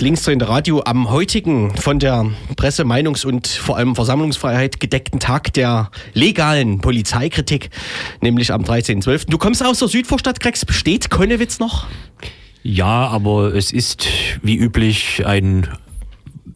Das linksdrehende Radio am heutigen von der Presse-, Meinungs- und vor allem Versammlungsfreiheit gedeckten Tag der legalen Polizeikritik, nämlich am 13.12. Du kommst aus der Südvorstadt, Grex. Besteht Konnewitz noch? Ja, aber es ist wie üblich ein,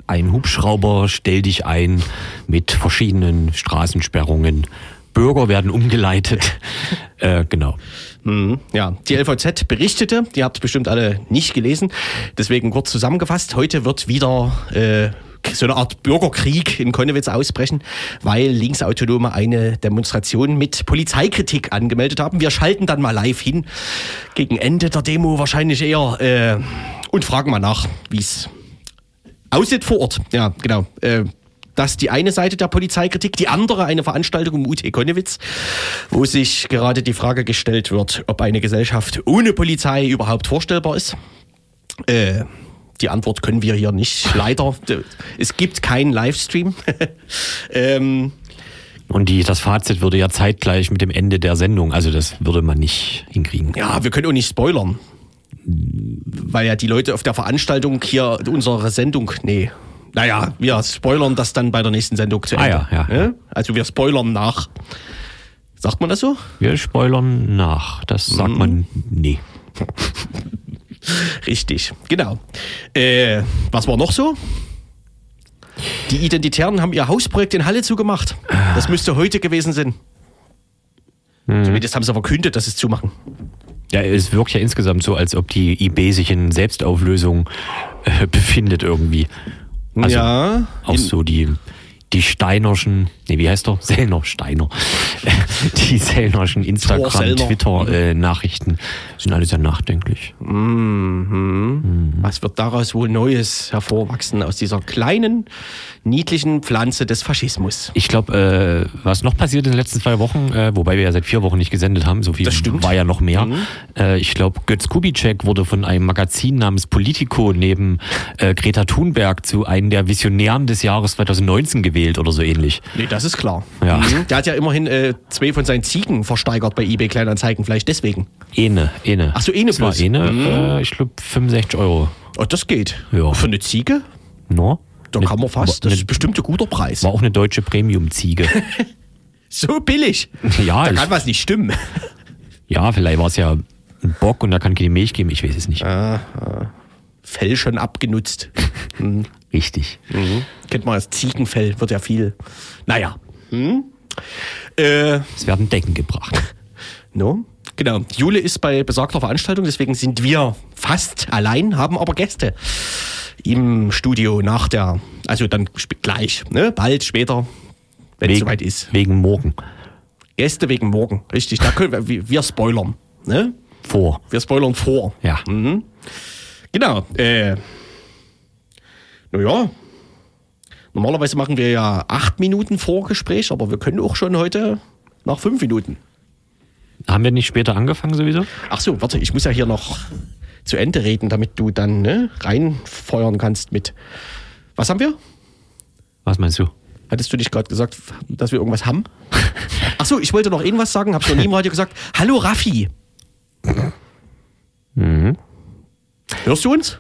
ein Hubschrauber, stell dich ein mit verschiedenen Straßensperrungen. Bürger werden umgeleitet. äh, genau. Mhm, ja, die LVZ berichtete, die habt bestimmt alle nicht gelesen, deswegen kurz zusammengefasst, heute wird wieder äh, so eine Art Bürgerkrieg in Konnewitz ausbrechen, weil Linksautonome eine Demonstration mit Polizeikritik angemeldet haben. Wir schalten dann mal live hin, gegen Ende der Demo wahrscheinlich eher, äh, und fragen mal nach, wie es aussieht vor Ort. Ja, genau. Äh, das die eine Seite der Polizeikritik, die andere eine Veranstaltung im UT Konnewitz, wo sich gerade die Frage gestellt wird, ob eine Gesellschaft ohne Polizei überhaupt vorstellbar ist. Äh, die Antwort können wir hier nicht, leider. Es gibt keinen Livestream. ähm, und die, das Fazit würde ja zeitgleich mit dem Ende der Sendung, also das würde man nicht hinkriegen. Ja, wir können auch nicht spoilern. Weil ja die Leute auf der Veranstaltung hier unsere Sendung, nee, naja, wir spoilern das dann bei der nächsten Sendung zu Ende. Ah, ja, ja, ja. Also wir spoilern nach. Sagt man das so? Wir spoilern nach. Das sagt mhm. man nee. Richtig, genau. Äh, was war noch so? Die Identitären haben ihr Hausprojekt in Halle zugemacht. Das müsste heute gewesen sein. Mhm. Zumindest haben sie verkündet, dass sie es zumachen. Ja, es wirkt ja insgesamt so, als ob die IB sich in Selbstauflösung äh, befindet irgendwie. Also ja. Auch so die, die Steinerschen, nee, wie heißt der? Sellner, Steiner. die Sellnerschen Instagram, Twitter-Nachrichten äh, sind alle sehr nachdenklich. Mhm. Mhm. Was wird daraus wohl Neues hervorwachsen aus dieser kleinen niedlichen Pflanze des Faschismus. Ich glaube, äh, was noch passiert in den letzten zwei Wochen, äh, wobei wir ja seit vier Wochen nicht gesendet haben, so viel war ja noch mehr. Mhm. Äh, ich glaube, Götz Kubitschek wurde von einem Magazin namens Politico neben äh, Greta Thunberg zu einem der Visionären des Jahres 2019 gewählt oder so ähnlich. Nee, das ist klar. Ja. Mhm. Der hat ja immerhin äh, zwei von seinen Ziegen versteigert bei eBay Kleinanzeigen, vielleicht deswegen. Ene, Ene. Ach so, Ene plus. Ene, mhm. Äh, ich glaube 65 Euro. Oh, das geht. Ja. Für eine Ziege? No. Da kann man fast. Das ist bestimmt ein guter Preis. War auch eine deutsche Premium-Ziege. so billig. Ja, da kann was nicht stimmen. Ja, vielleicht war es ja ein Bock und da kann keine Milch geben. Ich weiß es nicht. Ah, ah. Fell schon abgenutzt. Richtig. Mhm. Kennt man als Ziegenfell, wird ja viel. Naja. Hm? Äh, es werden Decken gebracht. No? Genau. Jule ist bei besagter Veranstaltung, deswegen sind wir fast allein, haben aber Gäste im Studio nach der, also dann gleich, ne? bald später, wenn es soweit ist. Wegen morgen. Gäste wegen morgen, richtig. Da können wir, wir spoilern. Ne? Vor. Wir spoilern vor. Ja. Mhm. Genau. Äh, naja, normalerweise machen wir ja acht Minuten Vorgespräch, aber wir können auch schon heute nach fünf Minuten. Haben wir nicht später angefangen sowieso? Ach so, warte, ich muss ja hier noch zu Ende reden, damit du dann ne, reinfeuern kannst mit. Was haben wir? Was meinst du? Hattest du nicht gerade gesagt, dass wir irgendwas haben? Ach so, ich wollte noch irgendwas sagen, hab's noch nie im Radio gesagt. Hallo Raffi. Mhm. Hörst du uns?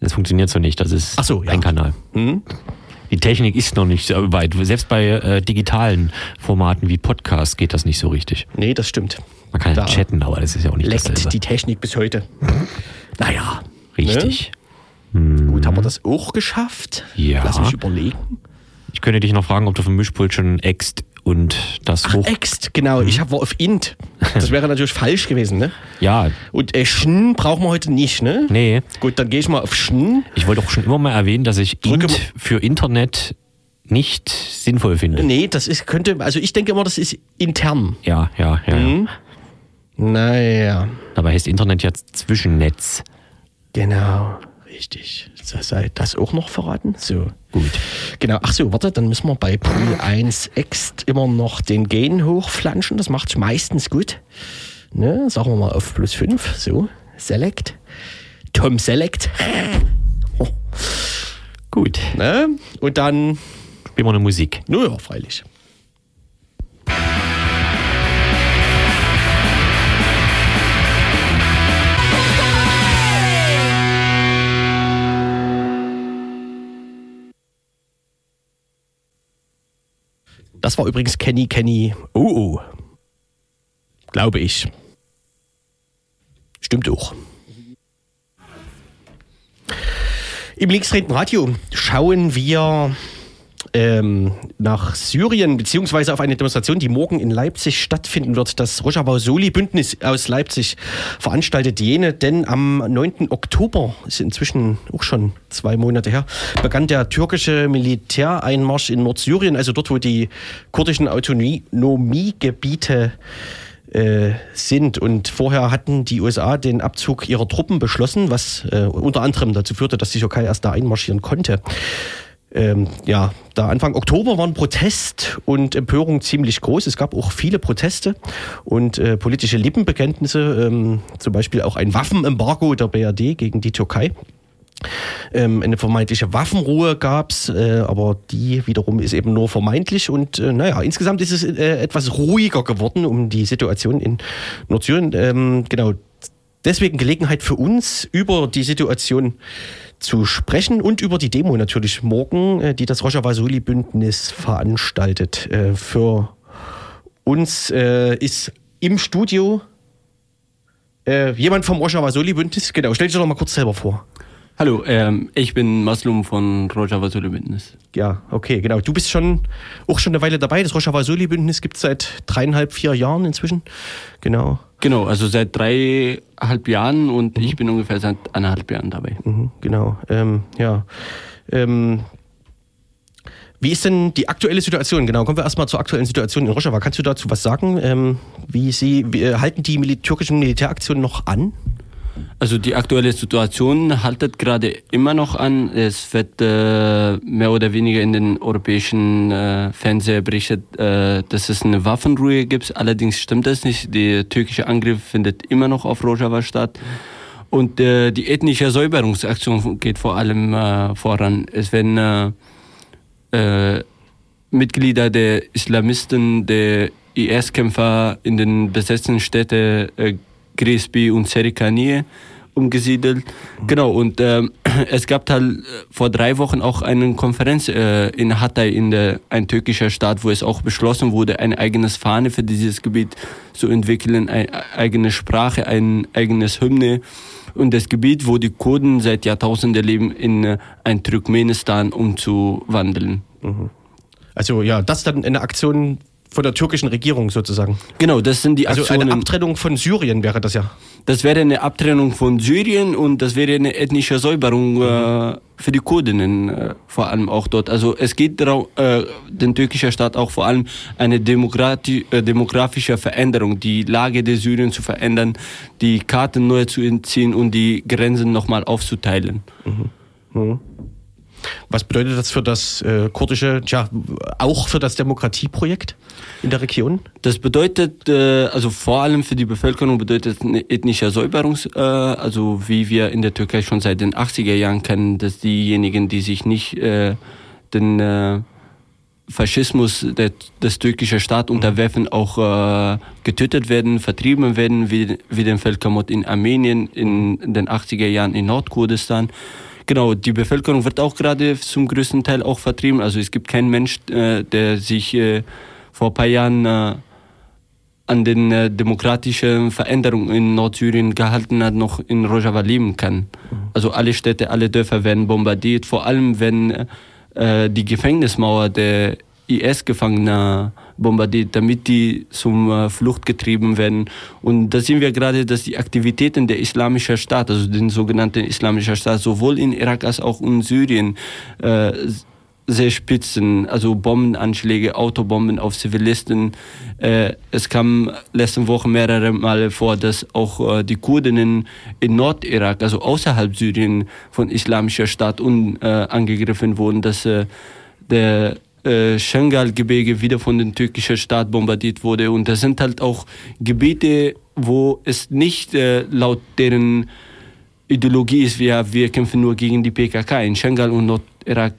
Das funktioniert so nicht, das ist so, ja. ein Kanal. Mhm. Die Technik ist noch nicht so weit. Selbst bei äh, digitalen Formaten wie Podcast geht das nicht so richtig. Nee, das stimmt. Man kann ja chatten, aber das ist ja auch nicht leckt dasselbe. die Technik bis heute. naja. Richtig. Ne? Hm. Gut, haben wir das auch geschafft? Ja. Lass mich überlegen. Ich könnte dich noch fragen, ob du vom Mischpult schon ext und das Ach, hoch... ext, genau. Mhm. Ich war auf int. Das wäre natürlich falsch gewesen, ne? Ja. Und äh, schn brauchen wir heute nicht, ne? Nee. Gut, dann gehe ich mal auf schn. Ich wollte auch schon immer mal erwähnen, dass ich Drücke int für Internet nicht sinnvoll finde. Nee, das ist, könnte, also ich denke immer, das ist intern. Ja, ja, ja. Mhm. Naja. Dabei heißt Internet jetzt Zwischennetz. Genau, richtig. Sei das auch noch verraten? So. Gut. Genau. Ach so, warte, dann müssen wir bei Pool 1 Ext immer noch den Gain hochflanschen. Das macht meistens gut. Ne? Sagen wir mal auf plus 5. So. Select. Tom Select. Oh. Gut. Ne? Und dann. Spielen wir eine Musik. Naja, freilich. Das war übrigens Kenny Kenny Oh oh. Glaube ich. Stimmt auch. Im linksdrehenden Radio schauen wir ähm, nach Syrien, beziehungsweise auf eine Demonstration, die morgen in Leipzig stattfinden wird. Das Rojava Soli-Bündnis aus Leipzig veranstaltet jene, denn am 9. Oktober, ist inzwischen auch schon zwei Monate her, begann der türkische Militäreinmarsch in Nordsyrien, also dort, wo die kurdischen Autonomiegebiete äh, sind. Und vorher hatten die USA den Abzug ihrer Truppen beschlossen, was äh, unter anderem dazu führte, dass die Türkei erst da einmarschieren konnte. Ähm, ja, da Anfang Oktober waren Protest und Empörung ziemlich groß. Es gab auch viele Proteste und äh, politische Lippenbekenntnisse, ähm, zum Beispiel auch ein Waffenembargo der BRD gegen die Türkei. Ähm, eine vermeintliche Waffenruhe gab es, äh, aber die wiederum ist eben nur vermeintlich. Und äh, naja, insgesamt ist es äh, etwas ruhiger geworden um die Situation in Nordsyrien. Ähm, genau, deswegen Gelegenheit für uns, über die Situation zu sprechen und über die Demo natürlich morgen, äh, die das Rojava-Soli-Bündnis veranstaltet. Äh, für uns äh, ist im Studio jemand vom Rojava-Soli-Bündnis. Genau, stell dich doch noch mal kurz selber vor. Hallo, ähm, ich bin Maslum von Rojava Soli Bündnis. Ja, okay, genau. Du bist schon auch schon eine Weile dabei. Das Rojava Soli Bündnis gibt es seit dreieinhalb, vier Jahren inzwischen. Genau. Genau, also seit dreieinhalb Jahren und mhm. ich bin ungefähr seit eineinhalb Jahren dabei. Mhm, genau, ähm, ja. Ähm, wie ist denn die aktuelle Situation? Genau, kommen wir erstmal zur aktuellen Situation in Rojava. Kannst du dazu was sagen? Ähm, wie sie, wie, äh, halten die Mil türkischen Militäraktionen noch an? Also die aktuelle Situation haltet gerade immer noch an. Es wird äh, mehr oder weniger in den europäischen äh, Fernseher berichtet, äh, dass es eine Waffenruhe gibt. Allerdings stimmt das nicht. Der türkische Angriff findet immer noch auf Rojava statt. Und äh, die ethnische Säuberungsaktion geht vor allem äh, voran. Es werden äh, äh Mitglieder der Islamisten, der IS-Kämpfer in den besetzten Städten äh, Gresby und Serikanie umgesiedelt. Genau, und ähm, es gab halt äh, vor drei Wochen auch eine Konferenz äh, in Hatay, in der, ein türkischer Staat, wo es auch beschlossen wurde, ein eigenes Fahne für dieses Gebiet zu entwickeln, eine eigene Sprache, ein eigenes Hymne. Und das Gebiet, wo die Kurden seit Jahrtausenden leben, in äh, ein Turkmenistan umzuwandeln. Mhm. Also ja, das dann eine Aktion von der türkischen Regierung sozusagen. Genau, das sind die Aktionen. Also eine Abtrennung von Syrien wäre das ja. Das wäre eine Abtrennung von Syrien und das wäre eine ethnische Säuberung mhm. äh, für die Kurdinnen äh, vor allem auch dort. Also es geht darum, äh, den türkischen Staat auch vor allem eine äh, demografische Veränderung, die Lage der Syrien zu verändern, die Karten neu zu entziehen und die Grenzen nochmal aufzuteilen. Mhm. Mhm. Was bedeutet das für das äh, kurdische, tja, auch für das Demokratieprojekt in der Region? Das bedeutet, äh, also vor allem für die Bevölkerung bedeutet eine ethnische Säuberung, äh, also wie wir in der Türkei schon seit den 80er Jahren kennen, dass diejenigen, die sich nicht äh, den äh, Faschismus der, des türkischen Staat unterwerfen, auch äh, getötet werden, vertrieben werden, wie, wie den Völkermord in Armenien in, den 80er Jahren in Nordkurdistan. Genau, die Bevölkerung wird auch gerade zum größten Teil auch vertrieben. Also es gibt keinen Mensch, äh, der sich äh, vor ein paar Jahren äh, an den äh, demokratischen Veränderungen in Nordsyrien gehalten hat, noch in Rojava leben kann. Mhm. Also alle Städte, alle Dörfer werden bombardiert, vor allem wenn äh, die Gefängnismauer der IS-Gefangener bombardiert, damit die zum äh, Flucht getrieben werden. Und da sehen wir gerade, dass die Aktivitäten der Islamischen Staat, also den sogenannten Islamischen Staat, sowohl in Irak als auch in Syrien äh, sehr spitzen, also Bombenanschläge, Autobomben auf Zivilisten. Äh, es kam letzten Woche mehrere Male vor, dass auch äh, die Kurdinnen in Nordirak, also außerhalb Syrien von islamischer Staat un, äh, angegriffen wurden, dass äh, der äh, Schengal-Gebirge wieder von den türkischen Staat bombardiert wurde. Und das sind halt auch Gebiete, wo es nicht äh, laut deren Ideologie ist, wir, wir kämpfen nur gegen die PKK. In Schengal und Nordirak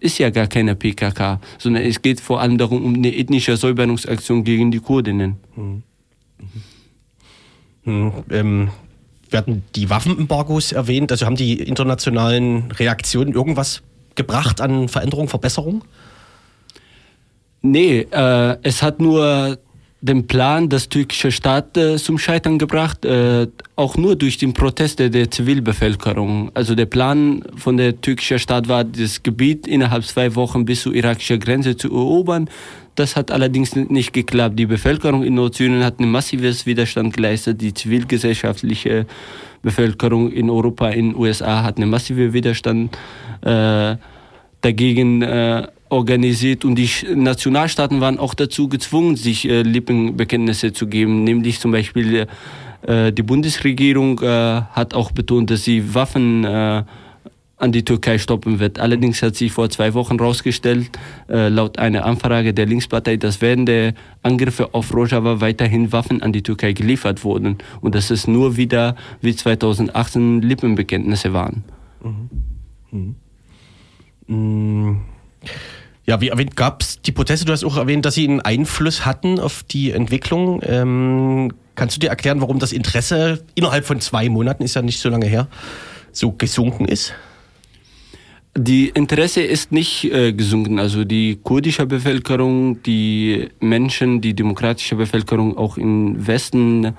ist ja gar keine PKK, sondern es geht vor allem darum, um eine ethnische Säuberungsaktion gegen die Kurdinnen. Mhm. Mhm. Ähm, werden die Waffenembargos erwähnt? Also haben die internationalen Reaktionen irgendwas gebracht an Veränderung, Verbesserung? Nee, äh, es hat nur den Plan des türkischen Staat äh, zum Scheitern gebracht, äh, auch nur durch den Protest der Zivilbevölkerung. Also der Plan von der türkischen Staat war, das Gebiet innerhalb zwei Wochen bis zur irakischen Grenze zu erobern. Das hat allerdings nicht geklappt. Die Bevölkerung in Nordsyrien hat ein massives Widerstand geleistet. Die zivilgesellschaftliche Bevölkerung in Europa, in den USA hat einen massiven Widerstand äh, dagegen äh, organisiert und die Nationalstaaten waren auch dazu gezwungen, sich äh, Lippenbekenntnisse zu geben, nämlich zum Beispiel äh, die Bundesregierung äh, hat auch betont, dass sie Waffen äh, an die Türkei stoppen wird. Allerdings hat sich vor zwei Wochen herausgestellt, äh, laut einer Anfrage der Linkspartei, dass während der Angriffe auf Rojava weiterhin Waffen an die Türkei geliefert wurden und dass es nur wieder wie 2018 Lippenbekenntnisse waren. Mhm. Mhm. Mhm. Ja, wie erwähnt, gab es die Proteste, du hast auch erwähnt, dass sie einen Einfluss hatten auf die Entwicklung. Ähm, kannst du dir erklären, warum das Interesse innerhalb von zwei Monaten, ist ja nicht so lange her, so gesunken ist? Die Interesse ist nicht äh, gesunken. Also die kurdische Bevölkerung, die Menschen, die demokratische Bevölkerung auch im Westen,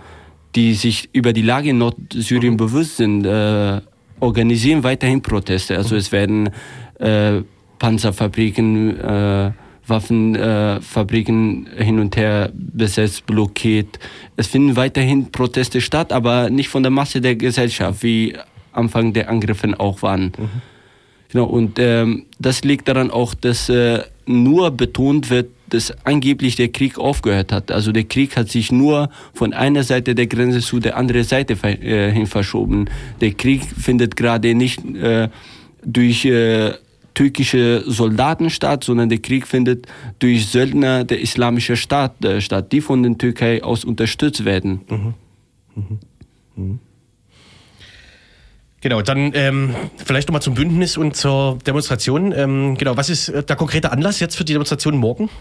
die sich über die Lage in Nordsyrien mhm. bewusst sind, äh, organisieren weiterhin Proteste. Also es werden äh, Panzerfabriken, äh, Waffenfabriken äh, hin und her besetzt, blockiert. Es finden weiterhin Proteste statt, aber nicht von der Masse der Gesellschaft, wie Anfang der Angriffe auch waren. Mhm. Genau, und ähm, das liegt daran auch, dass äh, nur betont wird, dass angeblich der Krieg aufgehört hat. Also der Krieg hat sich nur von einer Seite der Grenze zu der anderen Seite äh, hin verschoben. Der Krieg findet gerade nicht äh, durch äh, türkische Soldaten statt, sondern der Krieg findet durch Söldner der islamische Staat äh, statt, die von der Türkei aus unterstützt werden. Mhm. Mhm. Mhm. Genau, dann ähm, vielleicht nochmal zum Bündnis und zur Demonstration. Ähm, genau, was ist der konkrete Anlass jetzt für die Demonstration morgen?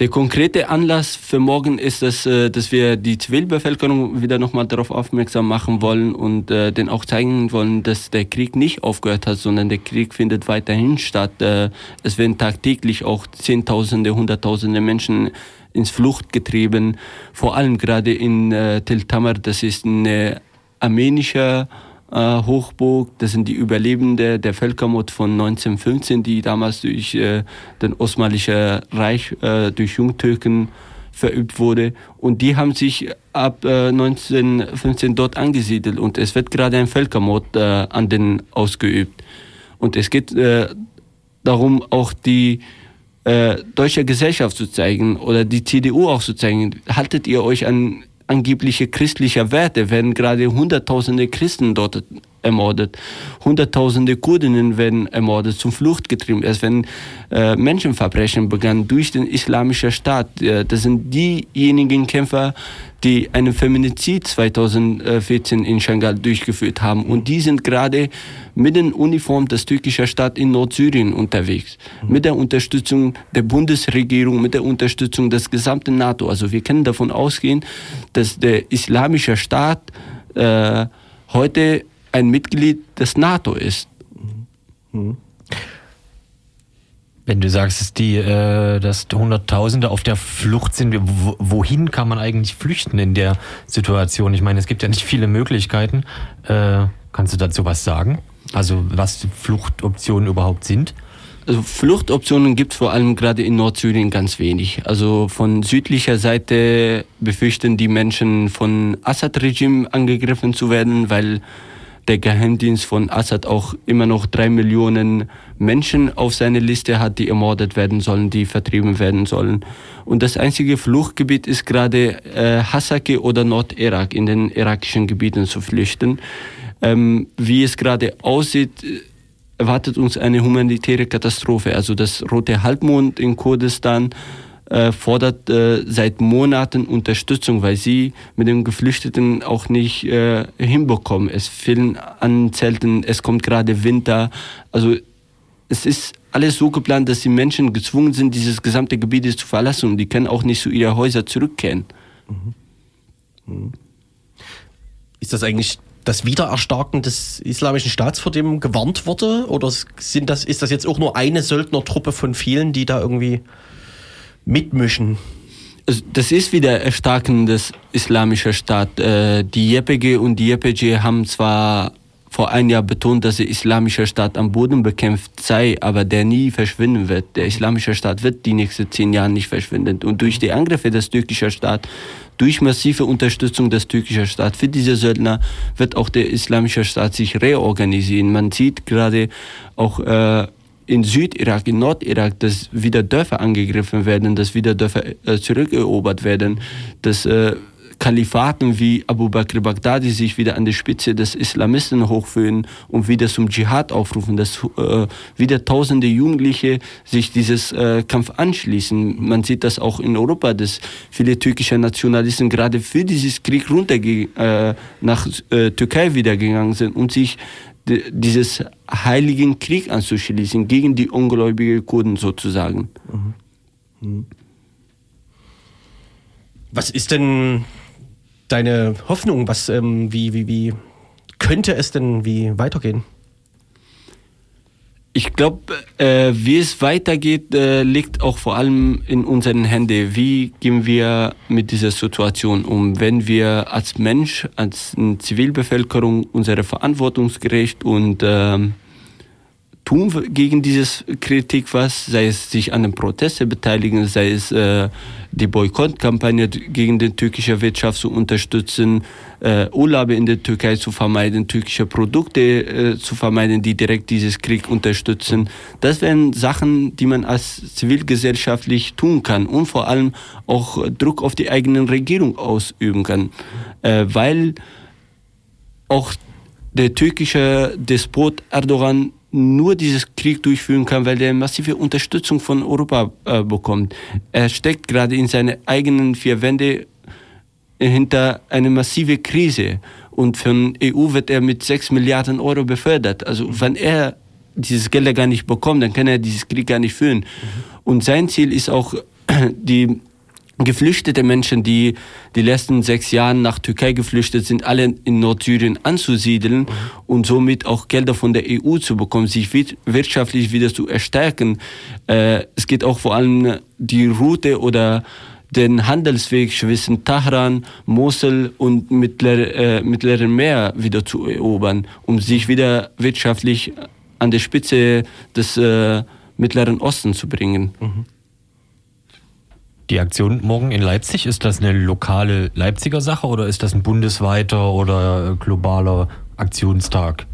Der konkrete Anlass für morgen ist, dass, äh, dass wir die Zivilbevölkerung wieder nochmal darauf aufmerksam machen wollen und äh, den auch zeigen wollen, dass der Krieg nicht aufgehört hat, sondern der Krieg findet weiterhin statt. Äh, es werden tagtäglich auch Zehntausende, Hunderttausende Menschen ins Flucht getrieben, vor allem gerade in äh, Tel Tamar, das ist eine armenische äh, Hochburg. Das sind die Überlebenden der Völkermord von 1915, die damals durch äh, den Osmanischen Reich, äh, durch Jungtürken verübt wurde. Und die haben sich ab äh, 1915 dort angesiedelt und es wird gerade ein Völkermord äh, an den ausgeübt. Und es geht äh, darum, auch die äh, deutsche Gesellschaft zu zeigen oder die CDU auch zu zeigen. Haltet ihr euch an angebliche christliche Werte werden gerade Hunderttausende Christen dort ermordet. Hunderttausende Kurdinnen werden ermordet, zum Flucht getrieben. Es werden äh, Menschenverbrechen begangen durch den islamischen Staat. Das sind diejenigen Kämpfer, die einen Feminizid 2014 in Shanghai durchgeführt haben. Und die sind gerade mit den Uniform des türkischen Staat in Nordsyrien unterwegs. Mit der Unterstützung der Bundesregierung, mit der Unterstützung des gesamten NATO. Also wir können davon ausgehen, dass der islamische Staat äh, heute ein Mitglied des NATO ist. Mhm. Wenn du sagst, dass, die, äh, dass Hunderttausende auf der Flucht sind, wohin kann man eigentlich flüchten in der Situation? Ich meine, es gibt ja nicht viele Möglichkeiten. Äh, kannst du dazu was sagen? Also was Fluchtoptionen überhaupt sind? Also Fluchtoptionen gibt es vor allem gerade in Nordsyrien ganz wenig. Also von südlicher Seite befürchten die Menschen von Assad-Regime angegriffen zu werden, weil der Geheimdienst von Assad auch immer noch drei Millionen Menschen auf seiner Liste hat, die ermordet werden sollen, die vertrieben werden sollen. Und das einzige Fluchtgebiet ist gerade äh, Hasake oder Nordirak, in den irakischen Gebieten zu flüchten. Ähm, wie es gerade aussieht, erwartet uns eine humanitäre Katastrophe. Also das Rote Halbmond in Kurdistan äh, fordert äh, seit Monaten Unterstützung, weil sie mit den Geflüchteten auch nicht äh, hinbekommen. Es fehlen an Zelten, es kommt gerade Winter. Also es ist alles so geplant, dass die Menschen gezwungen sind, dieses gesamte Gebiet zu verlassen und die können auch nicht zu ihren Häusern zurückkehren. Mhm. Ist das eigentlich das Wiedererstarken des islamischen Staats, vor dem gewarnt wurde? Oder sind das, ist das jetzt auch nur eine Söldnertruppe von vielen, die da irgendwie mitmischen? Also, das ist wieder Erstarken des islamischen Staat. Äh, die YPG und die YPG haben zwar vor einem Jahr betont, dass der islamische Staat am Boden bekämpft sei, aber der nie verschwinden wird. Der islamische Staat wird die nächsten zehn Jahre nicht verschwinden. Und durch die Angriffe des türkischen Staates, durch massive Unterstützung des türkischen Staates für diese Söldner, wird auch der islamische Staat sich reorganisieren. Man sieht gerade auch äh, in Südirak, in Nordirak, dass wieder Dörfer angegriffen werden, dass wieder Dörfer äh, zurückerobert werden, dass äh, Kalifaten wie Abu Bakr Baghdadi sich wieder an die Spitze des Islamisten hochführen und wieder zum Dschihad aufrufen, dass äh, wieder tausende Jugendliche sich dieses äh, Kampf anschließen. Man sieht das auch in Europa, dass viele türkische Nationalisten gerade für dieses Krieg runter äh, nach äh, Türkei wieder gegangen sind und sich dieses heiligen Krieg anzuschließen gegen die ungläubigen Kurden sozusagen. Mhm. Mhm. Was ist denn deine Hoffnung? Was, ähm, wie, wie, wie könnte es denn wie weitergehen? Ich glaube, äh, wie es weitergeht, äh, liegt auch vor allem in unseren Händen. Wie gehen wir mit dieser Situation um? Wenn wir als Mensch, als Zivilbevölkerung unsere verantwortungsgerecht und äh, tun gegen diese Kritik was, sei es sich an den Protesten beteiligen, sei es äh, die Boykottkampagne gegen die türkische Wirtschaft zu unterstützen, äh, Urlaube in der Türkei zu vermeiden, türkische Produkte äh, zu vermeiden, die direkt dieses Krieg unterstützen. Das wären Sachen, die man als zivilgesellschaftlich tun kann und vor allem auch Druck auf die eigene Regierung ausüben kann, äh, weil auch der türkische Despot Erdogan nur dieses Krieg durchführen kann, weil er massive Unterstützung von Europa äh, bekommt. Er steckt gerade in seine eigenen vier Wände hinter eine massive Krise und von EU wird er mit 6 Milliarden Euro befördert. Also wenn er dieses Geld gar nicht bekommt, dann kann er dieses Krieg gar nicht führen. Mhm. Und sein Ziel ist auch die geflüchtete Menschen, die die letzten sechs Jahre nach Türkei geflüchtet sind, alle in Nordsyrien anzusiedeln mhm. und somit auch Gelder von der EU zu bekommen, sich wirtschaftlich wieder zu erstärken. Äh, es geht auch vor allem die Route oder den Handelsweg zwischen Tahran, Mosul und Mittler, äh, Mittleren Meer wieder zu erobern, um sich wieder wirtschaftlich an der Spitze des äh, Mittleren Osten zu bringen. Mhm. Die Aktion morgen in Leipzig, ist das eine lokale Leipziger Sache oder ist das ein bundesweiter oder globaler Aktionstag?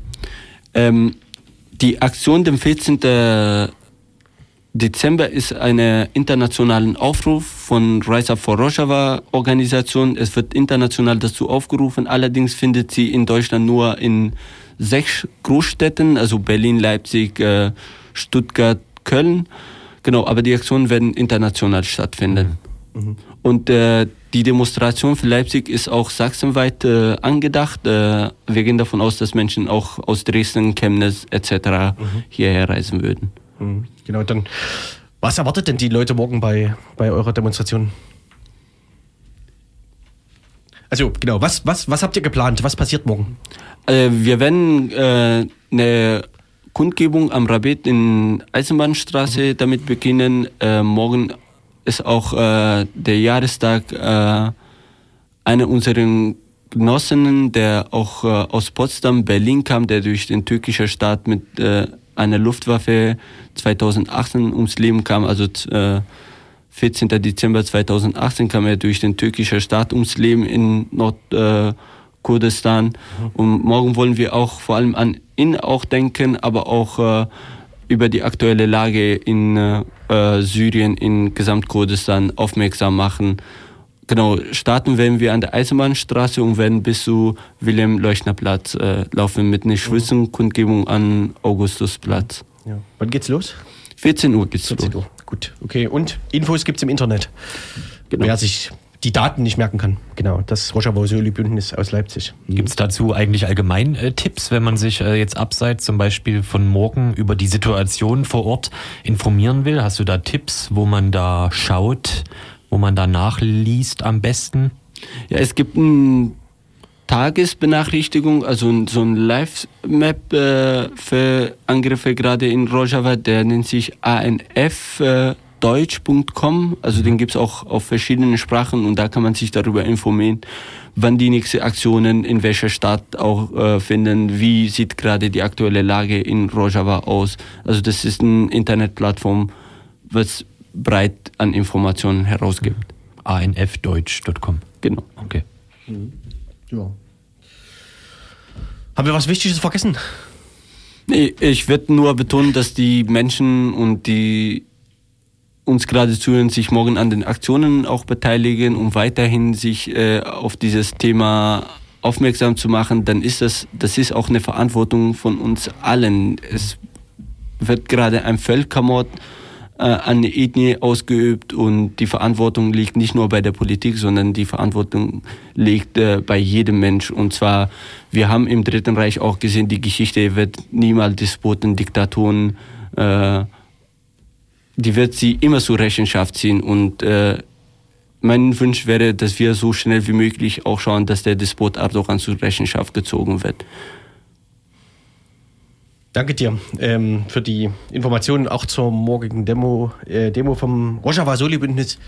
Ähm, die Aktion dem 14. Dezember ist ein internationalen Aufruf von Rise Up for Rojava Organisation. Es wird international dazu aufgerufen. Allerdings findet sie in Deutschland nur in sechs Großstädten, also Berlin, Leipzig, äh, Stuttgart, Köln. Genau, aber die Aktionen werden international stattfinden. Mhm. Und äh, die Demonstration für Leipzig ist auch sachsenweit äh, angedacht. Äh, wir gehen davon aus, dass Menschen auch aus Dresden, Chemnitz etc. Mhm. hierher reisen würden. Mhm. Genau, dann was erwartet denn die Leute morgen bei, bei eurer Demonstration? Also genau, was, was, was habt ihr geplant? Was passiert morgen? Äh, wir werden äh, eine Kundgebung am Rabet in Eisenbahnstraße mhm. damit beginnen. Äh, morgen ist auch äh, der Jahrestag äh, einer unserer Genossinnen, der auch äh, aus Potsdam, Berlin kam, der durch den türkischen Staat mit äh, einer Luftwaffe 2018 ums Leben kam, also äh, 14. Dezember 2018 kam er durch den türkischen Staat ums Leben in Nordkurdistan. Mhm. Und morgen wollen wir auch vor allem an ihn auch denken, aber auch äh, über die aktuelle Lage in äh, Syrien, in Gesamtkurdistan aufmerksam machen. Genau, starten werden wir an der Eisenbahnstraße und werden bis zu Wilhelm-Leuchtner-Platz äh, laufen mit einer Schwitzenkundgebung an Augustusplatz. Ja. Wann geht's los? 14 Uhr geht's 14 los. Uhr. Gut, okay. Und Infos gibt's im Internet. Genau. Wer sich die Daten nicht merken kann. Genau, das Rojava-Söli-Bündnis aus Leipzig. Mhm. Gibt es dazu eigentlich allgemein äh, Tipps, wenn man sich äh, jetzt abseits zum Beispiel von morgen über die Situation vor Ort informieren will? Hast du da Tipps, wo man da schaut, wo man da nachliest am besten? Ja, es gibt eine Tagesbenachrichtigung, also so ein Live-Map äh, für Angriffe gerade in Rojava, der nennt sich ANF. Äh, anfdeutsch.com. Also den gibt es auch auf verschiedenen Sprachen und da kann man sich darüber informieren, wann die nächste Aktionen in welcher Stadt auch äh, finden, wie sieht gerade die aktuelle Lage in Rojava aus. Also das ist eine Internetplattform, was breit an Informationen herausgibt. anfdeutsch.com. Genau. Okay. Mhm. Ja. Haben wir was Wichtiges vergessen? Nee, ich würde nur betonen, dass die Menschen und die uns gerade zuhören, sich morgen an den Aktionen auch beteiligen, um weiterhin sich äh, auf dieses Thema aufmerksam zu machen, dann ist das, das ist auch eine Verantwortung von uns allen. Es wird gerade ein Völkermord äh, an eine Ethnie ausgeübt und die Verantwortung liegt nicht nur bei der Politik, sondern die Verantwortung liegt äh, bei jedem Mensch. Und zwar, wir haben im Dritten Reich auch gesehen, die Geschichte wird niemals Despoten, Diktatoren äh, die wird sie immer zur Rechenschaft ziehen. Und äh, mein Wunsch wäre, dass wir so schnell wie möglich auch schauen, dass der Despot Erdogan zur Rechenschaft gezogen wird. Danke dir ähm, für die Informationen auch zur morgigen Demo, äh, Demo vom Rojava Soli-Bündnis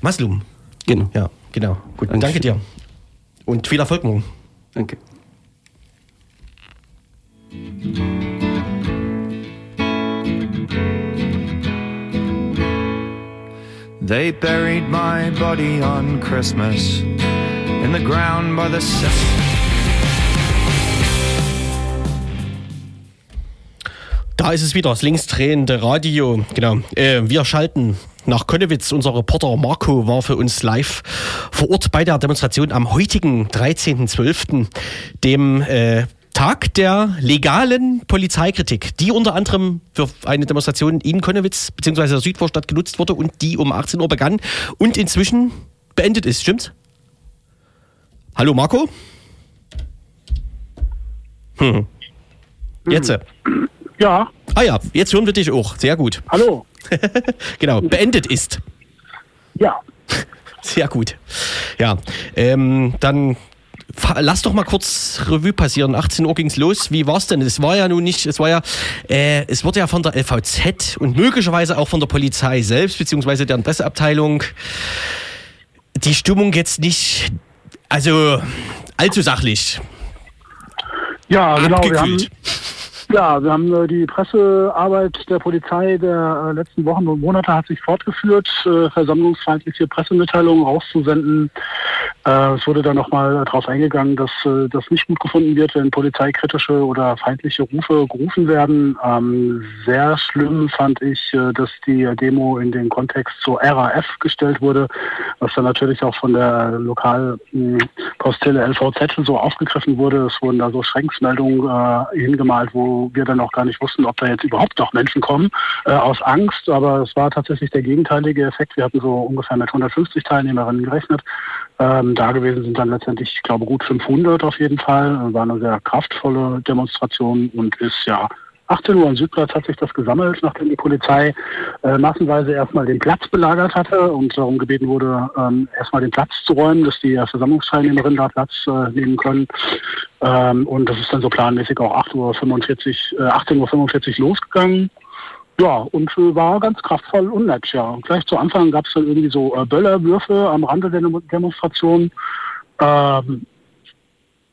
Maslum. Genau. Ja, genau. Gut, danke, danke dir. Und viel Erfolg morgen. Danke. They buried my body on Christmas in the ground by the Da ist es wieder, das linksdrehende Radio. Genau. Äh, wir schalten nach Konnewitz. Unser Reporter Marco war für uns live vor Ort bei der Demonstration am heutigen 13.12., dem äh, Tag der legalen Polizeikritik, die unter anderem für eine Demonstration in Konnewitz bzw. der Südvorstadt genutzt wurde und die um 18 Uhr begann und inzwischen beendet ist, stimmt's? Hallo Marco? Hm. Jetzt. Ja. Ah ja, jetzt hören wir dich auch. Sehr gut. Hallo. genau, beendet ist. Ja. Sehr gut. Ja, ähm, dann lass doch mal kurz Revue passieren. 18 Uhr ging's los. Wie war's denn? Es war ja nun nicht, es war ja, äh, es wurde ja von der LVZ und möglicherweise auch von der Polizei selbst, beziehungsweise deren Presseabteilung, die Stimmung jetzt nicht, also allzu sachlich. Ja, genau. Abgekühlt. Ja, wir haben äh, die Pressearbeit der Polizei der äh, letzten Wochen und Monate hat sich fortgeführt, äh, versammlungsfeindliche Pressemitteilungen rauszusenden. Es wurde dann nochmal darauf eingegangen, dass das nicht gut gefunden wird, wenn polizeikritische oder feindliche Rufe gerufen werden. Ähm, sehr schlimm fand ich, dass die Demo in den Kontext zur RAF gestellt wurde, was dann natürlich auch von der Lokalpostille LVZ so aufgegriffen wurde. Es wurden da so Schränkmeldungen hingemalt, wo wir dann auch gar nicht wussten, ob da jetzt überhaupt noch Menschen kommen, äh, aus Angst. Aber es war tatsächlich der gegenteilige Effekt. Wir hatten so ungefähr mit 150 Teilnehmerinnen gerechnet. Ähm, da gewesen sind dann letztendlich, ich glaube, gut 500 auf jeden Fall. War eine sehr kraftvolle Demonstration und ist ja 18 Uhr am Südplatz hat sich das gesammelt, nachdem die Polizei äh, massenweise erstmal den Platz belagert hatte und darum gebeten wurde, ähm, erstmal den Platz zu räumen, dass die Versammlungsteilnehmerinnen da Platz äh, nehmen können. Ähm, und das ist dann so planmäßig auch 8.45 Uhr, äh, 18.45 Uhr losgegangen. Ja, und äh, war ganz kraftvoll und nett, ja. Und gleich zu Anfang gab es dann irgendwie so äh, Böllerwürfe am Rande der Demonstration. Ähm,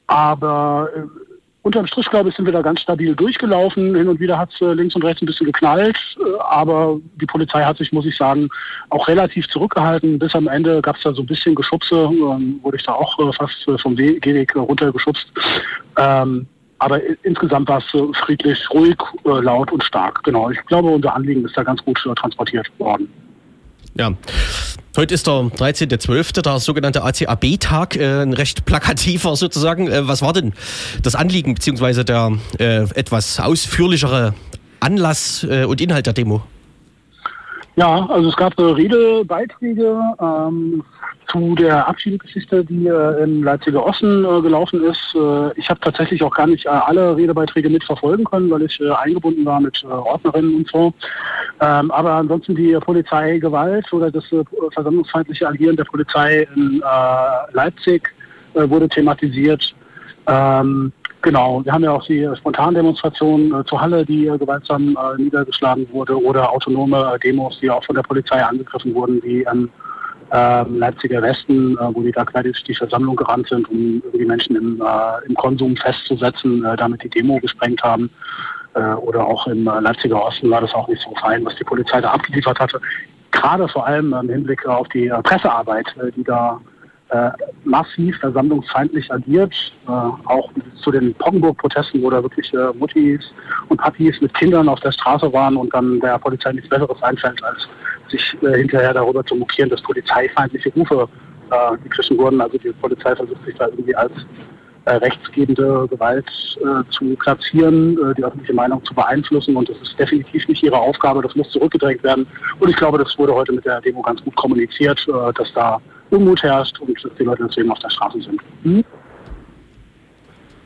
aber äh, unterm Strich, glaube ich, sind wir da ganz stabil durchgelaufen. Hin und wieder hat es äh, links und rechts ein bisschen geknallt, äh, aber die Polizei hat sich, muss ich sagen, auch relativ zurückgehalten. Bis am Ende gab es da so ein bisschen Geschubse, ähm, wurde ich da auch äh, fast äh, vom Gehweg runtergeschubst. Ähm, aber insgesamt war es äh, friedlich, ruhig, äh, laut und stark. Genau. Ich glaube, unser Anliegen ist da ganz gut transportiert worden. Ja. Heute ist der 13.12., der sogenannte ACAB-Tag, äh, ein recht plakativer sozusagen. Äh, was war denn das Anliegen beziehungsweise der äh, etwas ausführlichere Anlass äh, und Inhalt der Demo? Ja, also es gab Redebeiträge ähm, zu der Abschiedsgeschichte, die äh, in Leipziger Osten äh, gelaufen ist. Äh, ich habe tatsächlich auch gar nicht äh, alle Redebeiträge mitverfolgen können, weil ich äh, eingebunden war mit äh, Ordnerinnen und so. Ähm, aber ansonsten die Polizeigewalt oder das versammlungsfeindliche Agieren der Polizei in Leipzig wurde thematisiert. Ähm, Genau, wir haben ja auch die Spontandemonstration äh, zur Halle, die äh, gewaltsam äh, niedergeschlagen wurde, oder autonome äh, Demos, die auch von der Polizei angegriffen wurden, am ähm, Leipziger Westen, äh, wo die da quasi die Versammlung gerannt sind, um die Menschen im, äh, im Konsum festzusetzen, damit die Demo gesprengt haben. oder auch im Leipziger Osten war das auch nicht so fein, was die Polizei da abgeliefert hatte. Gerade vor allem im Hinblick auf die Pressearbeit, die da äh, massiv versammlungsfeindlich agiert, äh, auch zu den Poggenburg-Protesten, wo da wirklich äh, Muttis und Papis mit Kindern auf der Straße waren und dann der Polizei nichts Besseres einfällt, als sich äh, hinterher darüber zu mokieren, dass polizeifeindliche Rufe äh, gegriffen wurden. Also die Polizei versucht sich da irgendwie als äh, rechtsgebende Gewalt äh, zu platzieren, äh, die öffentliche Meinung zu beeinflussen. Und das ist definitiv nicht ihre Aufgabe. Das muss zurückgedrängt werden. Und ich glaube, das wurde heute mit der Demo ganz gut kommuniziert, äh, dass da Unmut herrscht und dass die Leute deswegen auf der Straße sind. Hm?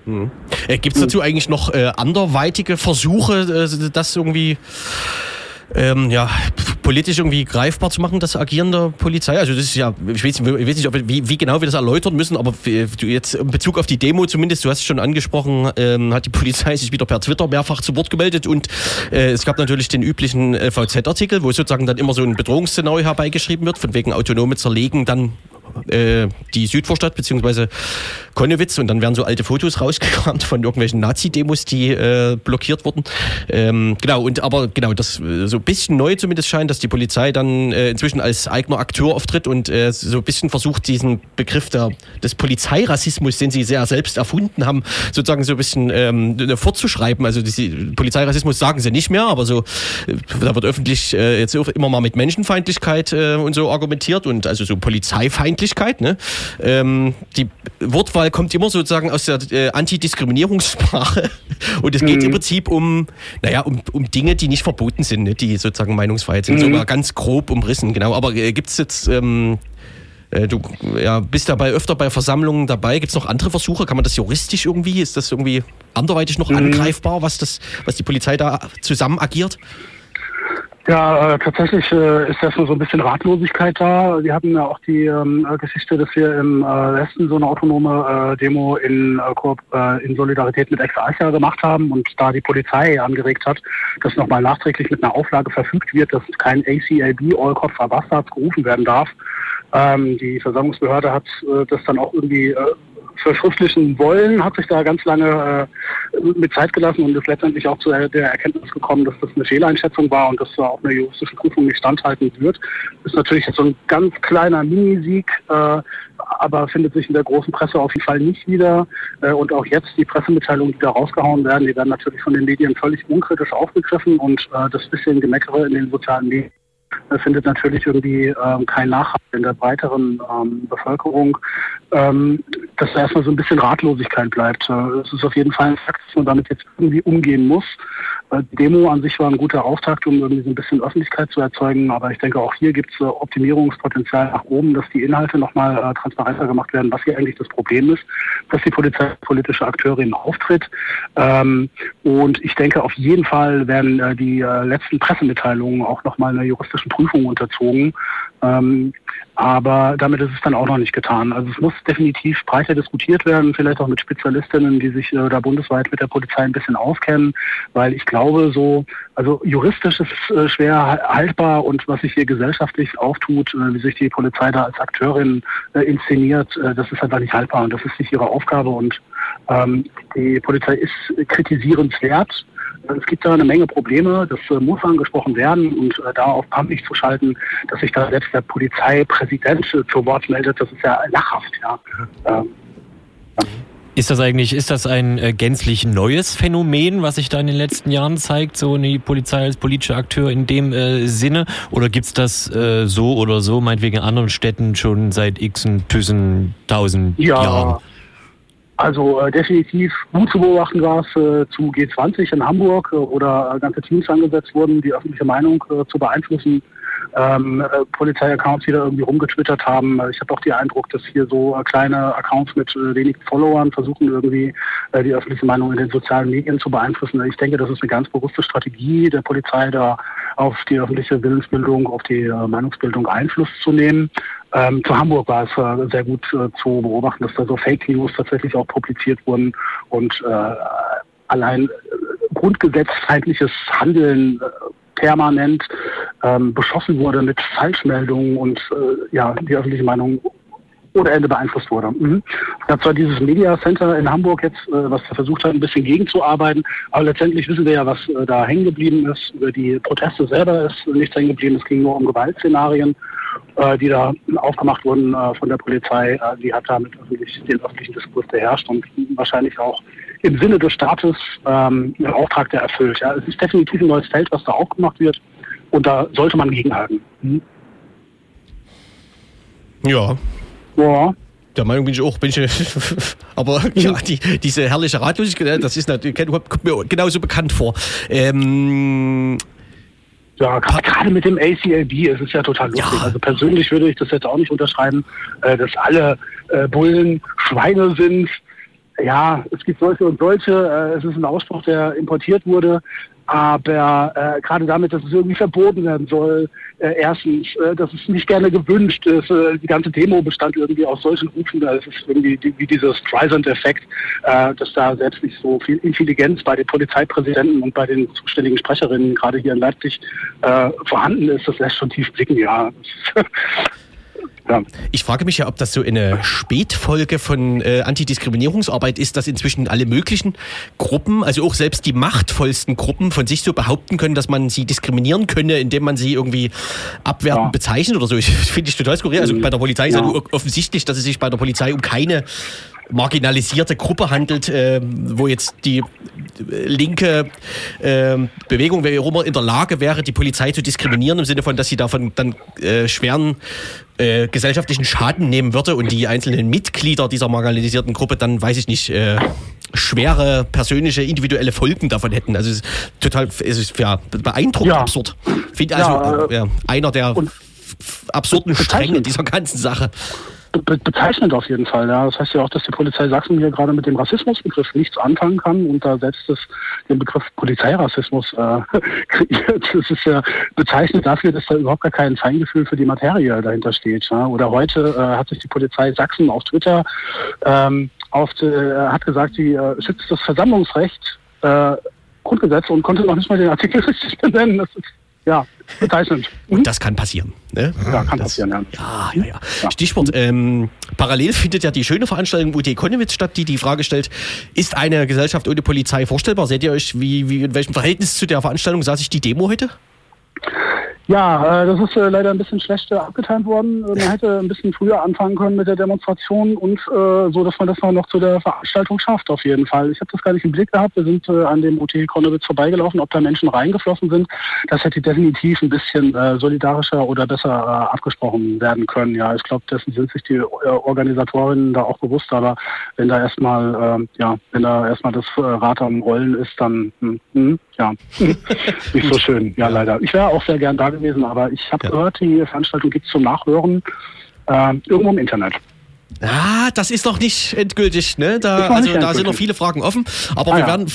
Hm. Äh, Gibt es dazu eigentlich noch äh, anderweitige Versuche, äh, das irgendwie ähm, ja, politisch irgendwie greifbar zu machen, das Agieren der Polizei? Also das ist ja, ich weiß, ich weiß nicht, ob, wie, wie, genau wir das erläutern müssen, aber du jetzt in Bezug auf die Demo zumindest, du hast es schon angesprochen, ähm, hat die Polizei sich wieder per Twitter mehrfach zu Wort gemeldet und äh, es gab natürlich den üblichen äh, VZ-Artikel, wo sozusagen dann immer so ein Bedrohungsszenario herbeigeschrieben wird, von wegen autonome Zerlegen dann äh, die Südvorstadt bzw. Konnewitz und dann werden so alte Fotos rausgekramt von irgendwelchen Nazi-Demos, die äh, blockiert wurden. Ähm, genau, und aber genau, das äh, so ein bisschen neu zumindest scheint, dass die Polizei dann äh, inzwischen als eigener Akteur auftritt und äh, so ein bisschen versucht, diesen Begriff der, des Polizeirassismus, den sie sehr selbst erfunden haben, sozusagen so ein bisschen ähm, fortzuschreiben. Also die, Polizeirassismus sagen sie nicht mehr, aber so, da wird öffentlich jetzt immer mal mit Menschenfeindlichkeit und so argumentiert und also so Polizeifeindlichkeit. Ne? Ähm, die Wortwahl kommt immer sozusagen aus der äh, Antidiskriminierungssprache und es geht mhm. im Prinzip um, naja, um, um Dinge, die nicht verboten sind, ne? die sozusagen Meinungsfreiheit sind, mhm. sogar ganz grob umrissen, genau. Aber äh, gibt es jetzt ähm, äh, du ja, bist dabei öfter bei Versammlungen dabei. Gibt es noch andere Versuche? Kann man das juristisch irgendwie? Ist das irgendwie anderweitig noch mhm. angreifbar, was, das, was die Polizei da zusammen agiert? Ja, äh, tatsächlich äh, ist erstmal so ein bisschen Ratlosigkeit da. Wir hatten ja auch die ähm, äh, Geschichte, dass wir im äh, Westen so eine autonome äh, Demo in, äh, in Solidarität mit Ex-Archa gemacht haben und da die Polizei angeregt hat, dass nochmal nachträglich mit einer Auflage verfügt wird, dass kein ACAB All Cops are Bastards gerufen werden darf. Ähm, die Versammlungsbehörde hat äh, das dann auch irgendwie äh, verschriftlichen wollen, hat sich da ganz lange äh, mit Zeit gelassen und ist letztendlich auch zu der, Erkenntnis gekommen, dass das eine Fehleinschätzung war und dass da auch eine juristische Prüfung nicht standhalten wird. Ist natürlich so ein ganz kleiner Minisieg, äh, aber findet sich in der großen Presse auf jeden Fall nicht wieder. Äh, und auch jetzt die Pressemitteilungen, die da rausgehauen werden, die werden natürlich von den Medien völlig unkritisch aufgegriffen und äh, das bisschen Gemeckere in den sozialen Medien findet natürlich irgendwie ähm, kein Nachhalt in der breiteren ähm, Bevölkerung, ähm, dass da erstmal so ein bisschen Ratlosigkeit bleibt. Äh, es ist auf jeden Fall ein Fakt, dass man damit jetzt irgendwie umgehen muss. Äh, die Demo an sich war ein guter Auftakt, um irgendwie so ein bisschen Öffentlichkeit zu erzeugen, aber ich denke auch hier gibt es äh, Optimierungspotenzial nach oben, dass die Inhalte nochmal äh, transparenter gemacht werden, was hier eigentlich das Problem ist, dass die Polizei politische Akteurin auftritt. Ähm, und ich denke, auf jeden Fall werden äh, die äh, letzten Pressemitteilungen auch nochmal einer juristischen Prüfung unterzogen. Ähm, aber damit ist es dann auch noch nicht getan. Also es muss definitiv breiter diskutiert werden, vielleicht auch mit Spezialistinnen, die sich äh, da bundesweit mit der Polizei ein bisschen auskennen, weil ich glaube, so, also juristisch ist es äh, schwer haltbar und was sich hier gesellschaftlich auftut, äh, wie sich die Polizei da als Akteurin äh, inszeniert, äh, das ist einfach nicht haltbar und das ist nicht ihre Aufgabe und ähm, die Polizei ist kritisierenswert es gibt da eine Menge Probleme, das äh, muss angesprochen werden und äh, da auf Pampig zu schalten, dass sich da selbst der Polizeipräsident äh, zu Wort meldet, das ist ja lachhaft, ja. Ähm, Ist das eigentlich, ist das ein äh, gänzlich neues Phänomen, was sich da in den letzten Jahren zeigt, so eine Polizei als politischer Akteur in dem äh, Sinne? Oder gibt es das äh, so oder so, meinetwegen in anderen Städten schon seit x Tüssen, tausend ja. Jahren? Also äh, definitiv gut zu beobachten war es äh, zu G20 in Hamburg, äh, oder ganze Teams angesetzt wurden, die öffentliche Meinung äh, zu beeinflussen. Ähm, äh, Polizeiaccounts, die da irgendwie rumgetwittert haben. Ich habe auch den Eindruck, dass hier so äh, kleine Accounts mit wenigen Followern versuchen irgendwie die öffentliche Meinung in den sozialen Medien zu beeinflussen. Ich denke, das ist eine ganz bewusste Strategie der Polizei, da auf die öffentliche Willensbildung, auf die Meinungsbildung Einfluss zu nehmen. Ähm, zu Hamburg war es äh, sehr gut äh, zu beobachten, dass da so Fake News tatsächlich auch publiziert wurden und äh, allein äh, grundgesetzfeindliches Handeln äh, permanent ähm, beschossen wurde mit Falschmeldungen und äh, ja, die öffentliche Meinung ohne Ende beeinflusst wurde. Mhm. Da zwar dieses Media Center in Hamburg jetzt, äh, was versucht hat, ein bisschen gegenzuarbeiten, aber letztendlich wissen wir ja, was äh, da hängen geblieben ist. Über die Proteste selber ist nichts hängen geblieben. Es ging nur um Gewaltszenarien, äh, die da aufgemacht wurden von der Polizei. Die hat damit öffentlich, den öffentlichen Diskurs beherrscht und wahrscheinlich auch im Sinne des Staates ähm, den Auftrag der erfüllt. Ja. Es ist definitiv ein neues Feld, was da aufgemacht wird und da sollte man gegenhalten. Mhm. Ja, ja. Der Meinung bin ich auch. Bin ich, aber ja, die, diese herrliche Ratlosigkeit, das ist natürlich, kommt mir genauso bekannt vor. Ähm, ja, gerade mit dem ACLB ist es ja total lustig. Ja. Also persönlich würde ich das jetzt auch nicht unterschreiben, äh, dass alle äh, Bullen Schweine sind. Ja, es gibt solche und solche. Äh, es ist ein Ausspruch, der importiert wurde. Aber äh, gerade damit, dass es irgendwie verboten werden soll, äh, erstens, äh, dass es nicht gerne gewünscht ist, äh, die ganze Demo bestand irgendwie aus solchen Rufen, da ist es irgendwie die, wie dieser Streisand-Effekt, äh, dass da selbst nicht so viel Intelligenz bei den Polizeipräsidenten und bei den zuständigen Sprecherinnen gerade hier in Leipzig äh, vorhanden ist, das lässt schon tief blicken, ja. Ja. Ich frage mich ja, ob das so eine Spätfolge von äh, Antidiskriminierungsarbeit ist, dass inzwischen alle möglichen Gruppen, also auch selbst die machtvollsten Gruppen von sich so behaupten können, dass man sie diskriminieren könne, indem man sie irgendwie abwertend ja. bezeichnet oder so. Ich finde ich total skurril. Also bei der Polizei ja. ist ja offensichtlich, dass es sich bei der Polizei um keine marginalisierte Gruppe handelt, äh, wo jetzt die äh, linke äh, Bewegung, wer auch immer in der Lage wäre, die Polizei zu diskriminieren, im Sinne von, dass sie davon dann äh, schweren äh, gesellschaftlichen Schaden nehmen würde und die einzelnen Mitglieder dieser marginalisierten Gruppe dann, weiß ich nicht, äh, schwere persönliche, individuelle Folgen davon hätten. Also es ist total, es ist ja beeindruckend ja. absurd. Finde also ja, einer der absurden Stränge dieser ganzen Sache be bezeichnend auf jeden Fall. Ja. Das heißt ja auch, dass die Polizei Sachsen hier gerade mit dem Rassismusbegriff nichts anfangen kann und da setzt es den Begriff Polizeirassismus äh, kreiert. Das ist ja bezeichnend dafür, dass da überhaupt gar kein Feingefühl für die Materie dahinter steht. Ja. Oder heute äh, hat sich die Polizei Sachsen auf Twitter ähm, auf, äh, hat gesagt, sie äh, schützt das Versammlungsrecht äh, Grundgesetz und konnte noch nicht mal den Artikel richtig benennen. Das ist ja, bezeichnend. Und das kann passieren. Ne? Ja, kann das, passieren, ja. Ja, ja, ja. ja. Stichwort, ähm, parallel findet ja die schöne Veranstaltung UT Konnewitz statt, die die Frage stellt, ist eine Gesellschaft ohne Polizei vorstellbar? Seht ihr euch, wie, wie in welchem Verhältnis zu der Veranstaltung sah sich die Demo heute? Ja, äh, das ist äh, leider ein bisschen schlecht äh, abgeteilt worden. Man hätte ein bisschen früher anfangen können mit der Demonstration und so, dass man das noch zu der Veranstaltung schafft, auf jeden Fall. Ich habe das gar nicht im Blick gehabt. Wir sind an dem OT Konnewitz vorbeigelaufen, ob da Menschen reingeflossen sind. Das hätte definitiv ein bisschen solidarischer oder besser abgesprochen werden können. Ja, ich glaube, dessen sind sich die Organisatorinnen da auch bewusst. Aber wenn da erstmal, ja, wenn da erstmal das Rad am Rollen ist, dann, hm, hm ja, nicht so schön. Ja, leider. Ich wäre auch sehr gern da gewesen, aber ich habe ja. gehört, die Veranstaltung gibt es zum Nachhören äh, irgendwo im Internet. Ah, das ist noch nicht endgültig, ne? Da, also, endgültig. da sind noch viele Fragen offen. Aber ah, wir werden,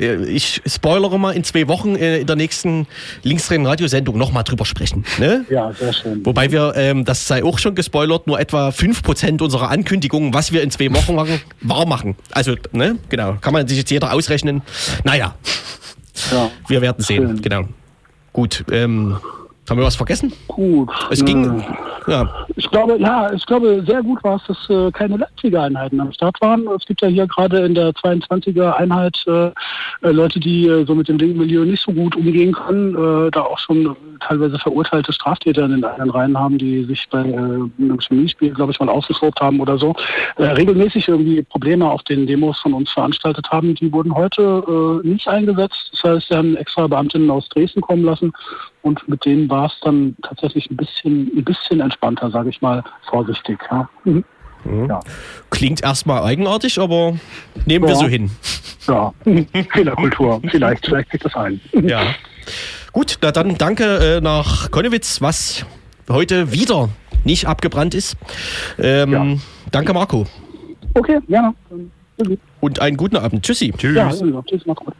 äh, ich spoilere mal, in zwei Wochen äh, in der nächsten linksdrehenden Radiosendung nochmal drüber sprechen. Ne? Ja, sehr schön. Wobei wir, ähm, das sei auch schon gespoilert, nur etwa 5% unserer Ankündigungen, was wir in zwei Wochen machen, wahr machen. Also, ne? Genau. Kann man sich jetzt jeder ausrechnen. Naja. Ja. Wir werden sehen, schön. genau. Gut. Ähm, haben wir was vergessen? Gut. Es ging. Ja. Ich glaube, ja, ich glaube, sehr gut war es, dass äh, keine Leipziger Einheiten am Start waren. Es gibt ja hier gerade in der 22er Einheit äh, äh, Leute, die äh, so mit dem Dingmilieu nicht so gut umgehen können, äh, da auch schon teilweise verurteilte Straftäter in den eigenen Reihen haben, die sich bei äh, einem Chemiespiel, glaube ich, mal ausgeschloben haben oder so, regelmäßig irgendwie Probleme auf den Demos von uns veranstaltet haben. Die wurden heute nicht eingesetzt. Das heißt, sie haben extra Beamtinnen aus Dresden kommen lassen und mit denen war es dann tatsächlich ein bisschen, ein bisschen entspannter, sage ich mal, vorsichtig. Ja. Mhm. Mhm. Ja. Klingt erstmal eigenartig, aber nehmen ja. wir so hin. Ja, Fehlerkultur, vielleicht, vielleicht kriegt das ein. Ja. Gut, na dann danke äh, nach Konnewitz, was heute wieder nicht abgebrannt ist. Ähm, ja. Danke, Marco. Okay, gerne. Und einen guten Abend. Tschüssi. Tschüss. Ja, tschüss, Marco.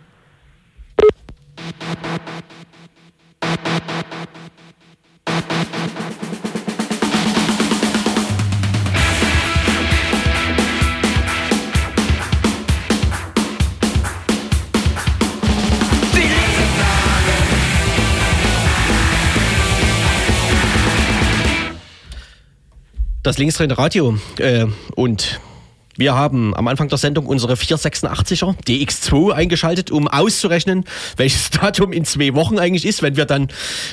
Das linksdrehende Radio. Äh, und wir haben am Anfang der Sendung unsere 486er DX2 eingeschaltet, um auszurechnen, welches Datum in zwei Wochen eigentlich ist, wenn wir dann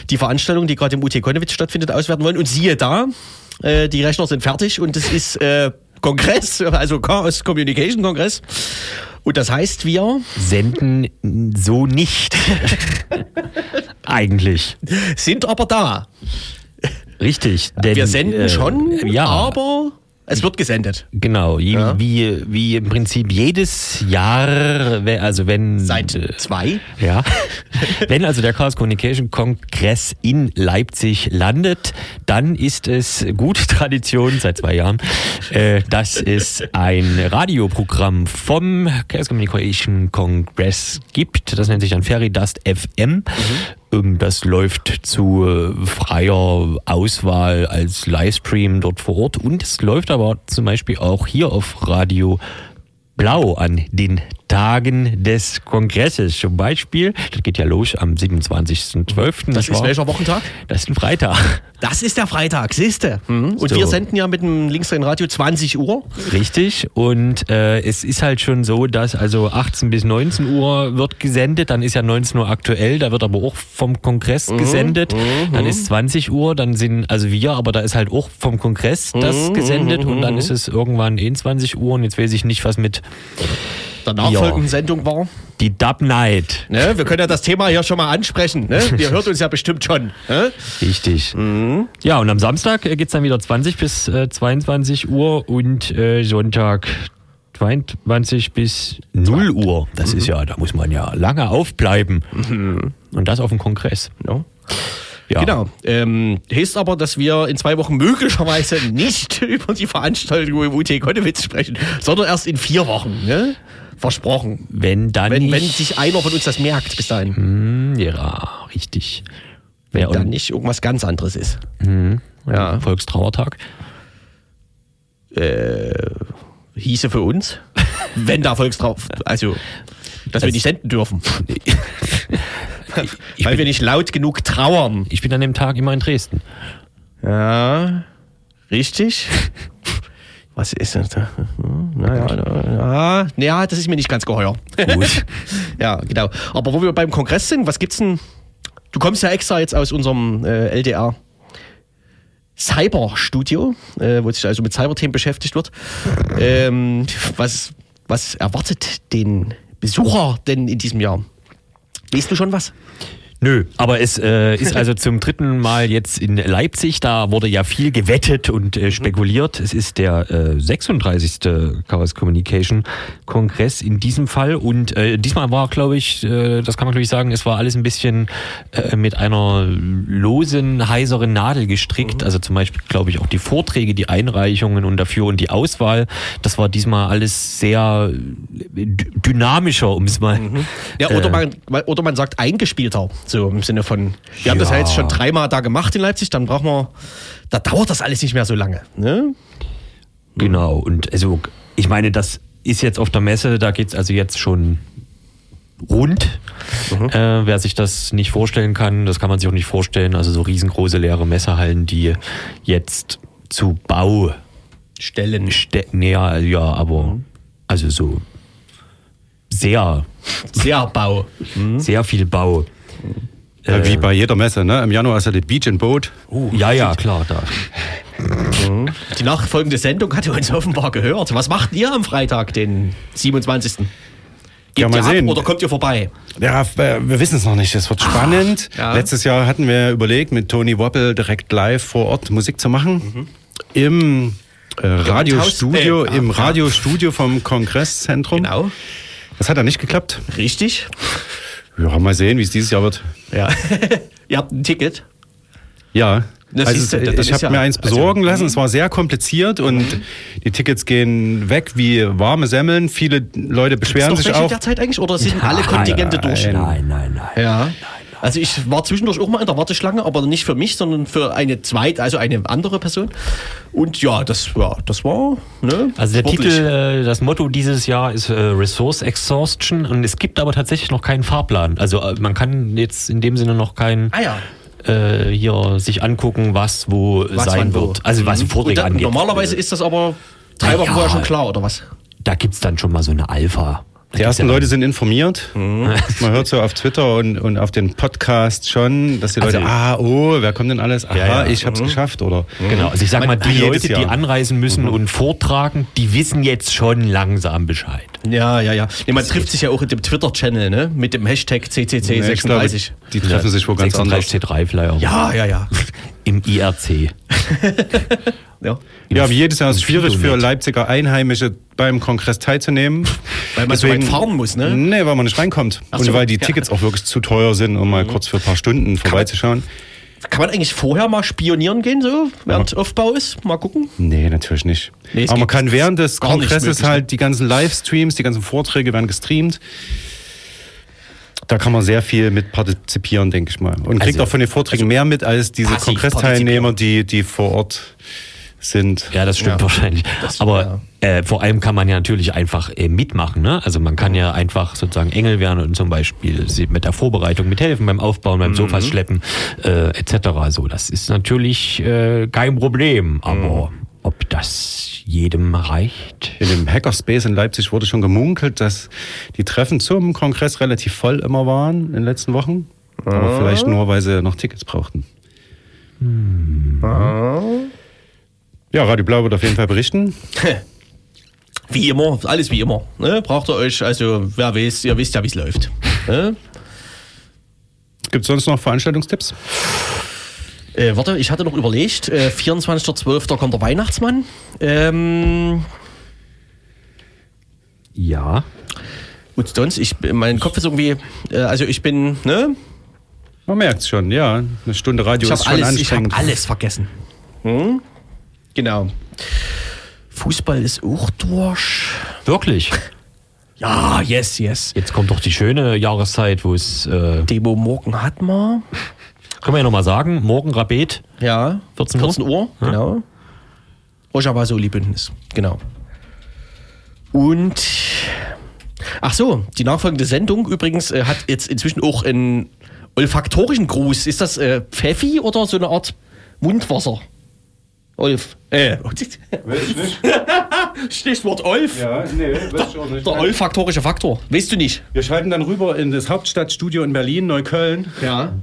die Veranstaltung, die gerade im UT Konnewitz stattfindet, auswerten wollen. Und siehe da, äh, die Rechner sind fertig und es ist äh, Kongress, also Chaos Communication Kongress. Und das heißt, wir senden so nicht. Eigentlich. Sind aber da. Richtig. Denn, wir senden äh, schon, ja. aber es wird gesendet. Genau, wie, ja. wie, wie im Prinzip jedes Jahr, also wenn. Seit äh, zwei? Ja. wenn also der Chaos Communication Kongress in Leipzig landet, dann ist es gute Tradition seit zwei Jahren, äh, dass es ein Radioprogramm vom Chaos Communication Kongress gibt. Das nennt sich dann Ferry Dust FM. Mhm. Das läuft zu äh, freier Auswahl als Livestream dort vor Ort. Und es läuft aber zum Beispiel auch hier auf Radio Blau an den Tagen des Kongresses. Zum Beispiel, das geht ja los am 27.12. Das, das ist welcher Wochentag? Das ist ein Freitag. Das ist der Freitag, siehste. Mhm. Und so. wir senden ja mit dem Linksrhein Radio 20 Uhr. Richtig. Und äh, es ist halt schon so, dass also 18 bis 19 Uhr wird gesendet. Dann ist ja 19 Uhr aktuell. Da wird aber auch vom Kongress mhm. gesendet. Mhm. Dann ist 20 Uhr. Dann sind also wir, aber da ist halt auch vom Kongress das mhm. gesendet. Und dann mhm. ist es irgendwann 21 Uhr. Und jetzt weiß ich nicht, was mit der nachfolgenden. Sendung war? Die Dub Night. Ne? Wir können ja das Thema hier schon mal ansprechen. Ne? Ihr hört uns ja bestimmt schon. Ne? Richtig. Mhm. Ja, und am Samstag geht es dann wieder 20 bis äh, 22 Uhr und äh, Sonntag 22 bis 0 Uhr. Das mhm. ist ja, da muss man ja lange aufbleiben. Mhm. Und das auf dem Kongress. Ja. Ja. Genau. Ähm, heißt aber, dass wir in zwei Wochen möglicherweise nicht über die Veranstaltung im UT Konnewitz sprechen, sondern erst in vier Wochen. Ne? Versprochen. Wenn dann wenn, wenn sich einer von uns das merkt bis dahin. Hm, ja, richtig. Wenn Wer dann nicht irgendwas ganz anderes ist. Hm, ja. Volkstrauertag. Äh, hieße für uns, wenn da Volkstrauer, also, dass das wir nicht senden dürfen. ich Weil bin, wir nicht laut genug trauern. Ich bin an dem Tag immer in Dresden. Ja, richtig. Was ist das? Naja, ja, das ist mir nicht ganz geheuer. Gut. ja, genau. Aber wo wir beim Kongress sind, was gibt's denn? Du kommst ja extra jetzt aus unserem äh, LDR Cyberstudio, äh, wo sich also mit Cyberthemen beschäftigt wird. Ähm, was, was erwartet den Besucher denn in diesem Jahr? Liest du schon was? Nö, aber es äh, ist also zum dritten Mal jetzt in Leipzig. Da wurde ja viel gewettet und äh, spekuliert. Es ist der äh, 36. Chaos Communication Kongress in diesem Fall. Und äh, diesmal war, glaube ich, äh, das kann man glaube ich sagen, es war alles ein bisschen äh, mit einer losen, heiseren Nadel gestrickt. Mhm. Also zum Beispiel, glaube ich, auch die Vorträge, die Einreichungen und dafür und die Auswahl. Das war diesmal alles sehr dynamischer, um es mal. Mhm. Ja, oder, man, oder man sagt eingespielter. So im Sinne von, wir ja. haben das ja jetzt schon dreimal da gemacht in Leipzig, dann brauchen wir, da dauert das alles nicht mehr so lange. Ne? Genau, und also ich meine, das ist jetzt auf der Messe, da geht es also jetzt schon rund. Mhm. Äh, wer sich das nicht vorstellen kann, das kann man sich auch nicht vorstellen. Also so riesengroße leere Messehallen, die jetzt zu Baustellen Ste ja, ja, aber mhm. also so sehr sehr Bau, mhm. sehr viel Bau. Ja, wie bei jeder Messe, ne? Im Januar ist ja die Beach and Boat. Uh, ja, ja, klar. Da. Die nachfolgende Sendung hatte uns offenbar gehört. Was macht ihr am Freitag, den 27.? Gebt ja, mal sehen. oder kommt ihr vorbei? Ja, wir wissen es noch nicht. Es wird spannend. ja. Letztes Jahr hatten wir überlegt, mit Tony Woppel direkt live vor Ort Musik zu machen. Mhm. Im äh, Radiostudio, äh, im Radiostudio vom Kongresszentrum. Genau. Das hat ja nicht geklappt. Richtig. Ja, mal sehen, wie es dieses Jahr wird. Ja. Ihr habt ein Ticket? Ja. Das also ist, ich habe ja, mir eins also, besorgen also, lassen. Es war sehr kompliziert und mhm. die Tickets gehen weg wie warme Semmeln. Viele Leute beschweren sich auch. derzeit eigentlich oder sind alle Kontingente nein, durch? Nein, nein, nein. Ja. Nein. Also ich war zwischendurch auch mal in der Warteschlange, aber nicht für mich, sondern für eine zweite, also eine andere Person. Und ja, das war, das war. Ne, also der sportlich. Titel, äh, das Motto dieses Jahr ist äh, Resource Exhaustion und es gibt aber tatsächlich noch keinen Fahrplan. Also äh, man kann jetzt in dem Sinne noch keinen. Ah ja hier sich angucken, was wo was sein wird. Wo. Also was mhm. Vorträge da, angeht. Normalerweise ist das aber drei Wochen vorher schon klar, oder was? Da gibt es dann schon mal so eine Alpha. Die ersten Leute sind informiert. Mhm. Man hört so auf Twitter und, und auf den Podcasts schon, dass die Leute, also, ah, oh, wer kommt denn alles? Aha, ja, ja. ich hab's mhm. geschafft, oder? Genau, also ich sag mal, die Leute, die anreisen müssen mhm. und vortragen, die wissen jetzt schon langsam Bescheid. Ja, ja, ja. Nee, man trifft sich ja auch in dem Twitter-Channel, ne? Mit dem Hashtag CCC36. Nee, die treffen sich wo ganz anders. C3-Flyer. Ja, ja, ja. Im IRC. Ja, ja wie jedes Jahr ist es schwierig für Leipziger Einheimische beim Kongress teilzunehmen. Weil man Deswegen, so weit fahren muss, ne? Nee, weil man nicht reinkommt. So, und weil die Tickets auch wirklich zu teuer sind, um mal mhm. kurz für ein paar Stunden vorbeizuschauen. Kann man eigentlich vorher mal spionieren gehen, so während ja. Aufbau ist? Mal gucken? Nee, natürlich nicht. Nee, Aber man kann während des Kongresses halt die ganzen Livestreams, die ganzen Vorträge werden gestreamt. Da kann man sehr viel mit partizipieren, denke ich mal. Und kriegt also, auch von den Vorträgen also mehr mit als diese Kongressteilnehmer, die, die vor Ort sind. Ja, das stimmt ja. wahrscheinlich. Das, Aber ja. äh, vor allem kann man ja natürlich einfach äh, mitmachen. Ne? Also man kann ja einfach sozusagen Engel werden und zum Beispiel mit der Vorbereitung mithelfen, beim Aufbauen, beim mhm. Sofas schleppen äh, etc. So, das ist natürlich äh, kein Problem. Aber mhm. Ob das jedem reicht? In dem Hackerspace in Leipzig wurde schon gemunkelt, dass die Treffen zum Kongress relativ voll immer waren in den letzten Wochen. Aber ah. vielleicht nur, weil sie noch Tickets brauchten. Hm. Ah. Ja, Radio Blau wird auf jeden Fall berichten. Wie immer, alles wie immer. Ne? Braucht ihr euch, also wer weiß, ihr wisst ja, wie es läuft. Ne? Gibt es sonst noch Veranstaltungstipps? Äh, warte, ich hatte noch überlegt, äh, 24.12. kommt der Weihnachtsmann. Ähm, ja. Und sonst, ich, mein Kopf ist irgendwie, äh, also ich bin, ne? Man merkt es schon, ja. Eine Stunde Radio ich ist schon alles, anstrengend. Ich habe alles vergessen. Hm? Genau. Fußball ist auch durch. Wirklich? Ja, yes, yes. Jetzt kommt doch die schöne Jahreszeit, wo es. Äh Demo morgen hat man. Können wir ja nochmal sagen, morgen Rabet. Ja, 14 Uhr. 14 Uhr, ja. genau. Rojava-Soli-Bündnis, genau. Und. Ach so, die nachfolgende Sendung übrigens äh, hat jetzt inzwischen auch einen olfaktorischen Gruß. Ist das äh, Pfeffi oder so eine Art Mundwasser? Olf. Äh. Weiß ich nicht. Stichwort Olf. Ja, nee, weiß ich auch nicht. Der olfaktorische Faktor. Weißt du nicht? Wir schalten dann rüber in das Hauptstadtstudio in Berlin, Neukölln. Ja.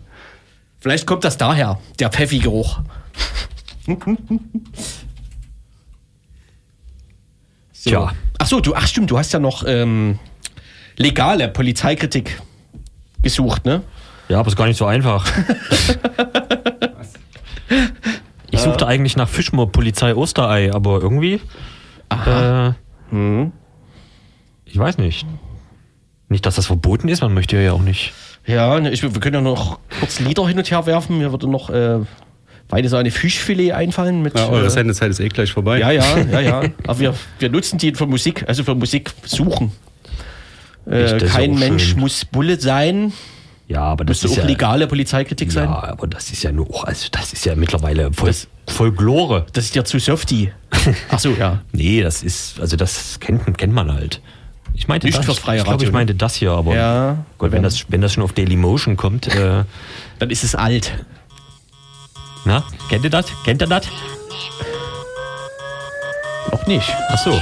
Vielleicht kommt das daher, der Pfeffi-Geruch. so. Tja. Ach so, du, ach stimmt, du hast ja noch ähm, legale Polizeikritik gesucht, ne? Ja, aber ist gar nicht so einfach. Ich suchte eigentlich nach Fischmoor Polizei Osterei, aber irgendwie. Aha. Äh, mhm. Ich weiß nicht. Nicht, dass das verboten ist, man möchte ja auch nicht. Ja, ne, ich, wir können ja noch kurz Lieder hin und her werfen. Mir würde noch äh, beide so eine Fischfilet einfallen. Mit, ja, eure äh, Sendezeit ist eh gleich vorbei. Ja, ja, ja, ja. Aber wir, wir nutzen die für Musik, also für Musik suchen. Äh, kein Mensch schön. muss Bulle sein. Ja, aber das Müsste ist auch ja, legale Polizeikritik sein. Ja, aber das ist ja nur, also das ist ja mittlerweile voll, das, Folklore. Das ist ja zu softy. Ach so, ja. nee, das ist, also das kennt, kennt man halt. Ich meinte Nicht das, fürs freie ich glaube, ich meinte das hier, aber ja, Gott, wenn das, wenn das schon auf Dailymotion kommt, äh, dann ist es alt. Na, kennt ihr das? Kennt ihr das? Noch nicht. Ach so.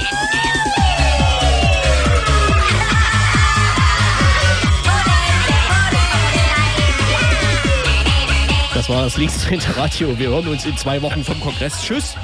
Das war das linksdrehende Radio. Wir hören uns in zwei Wochen vom Kongress. Tschüss.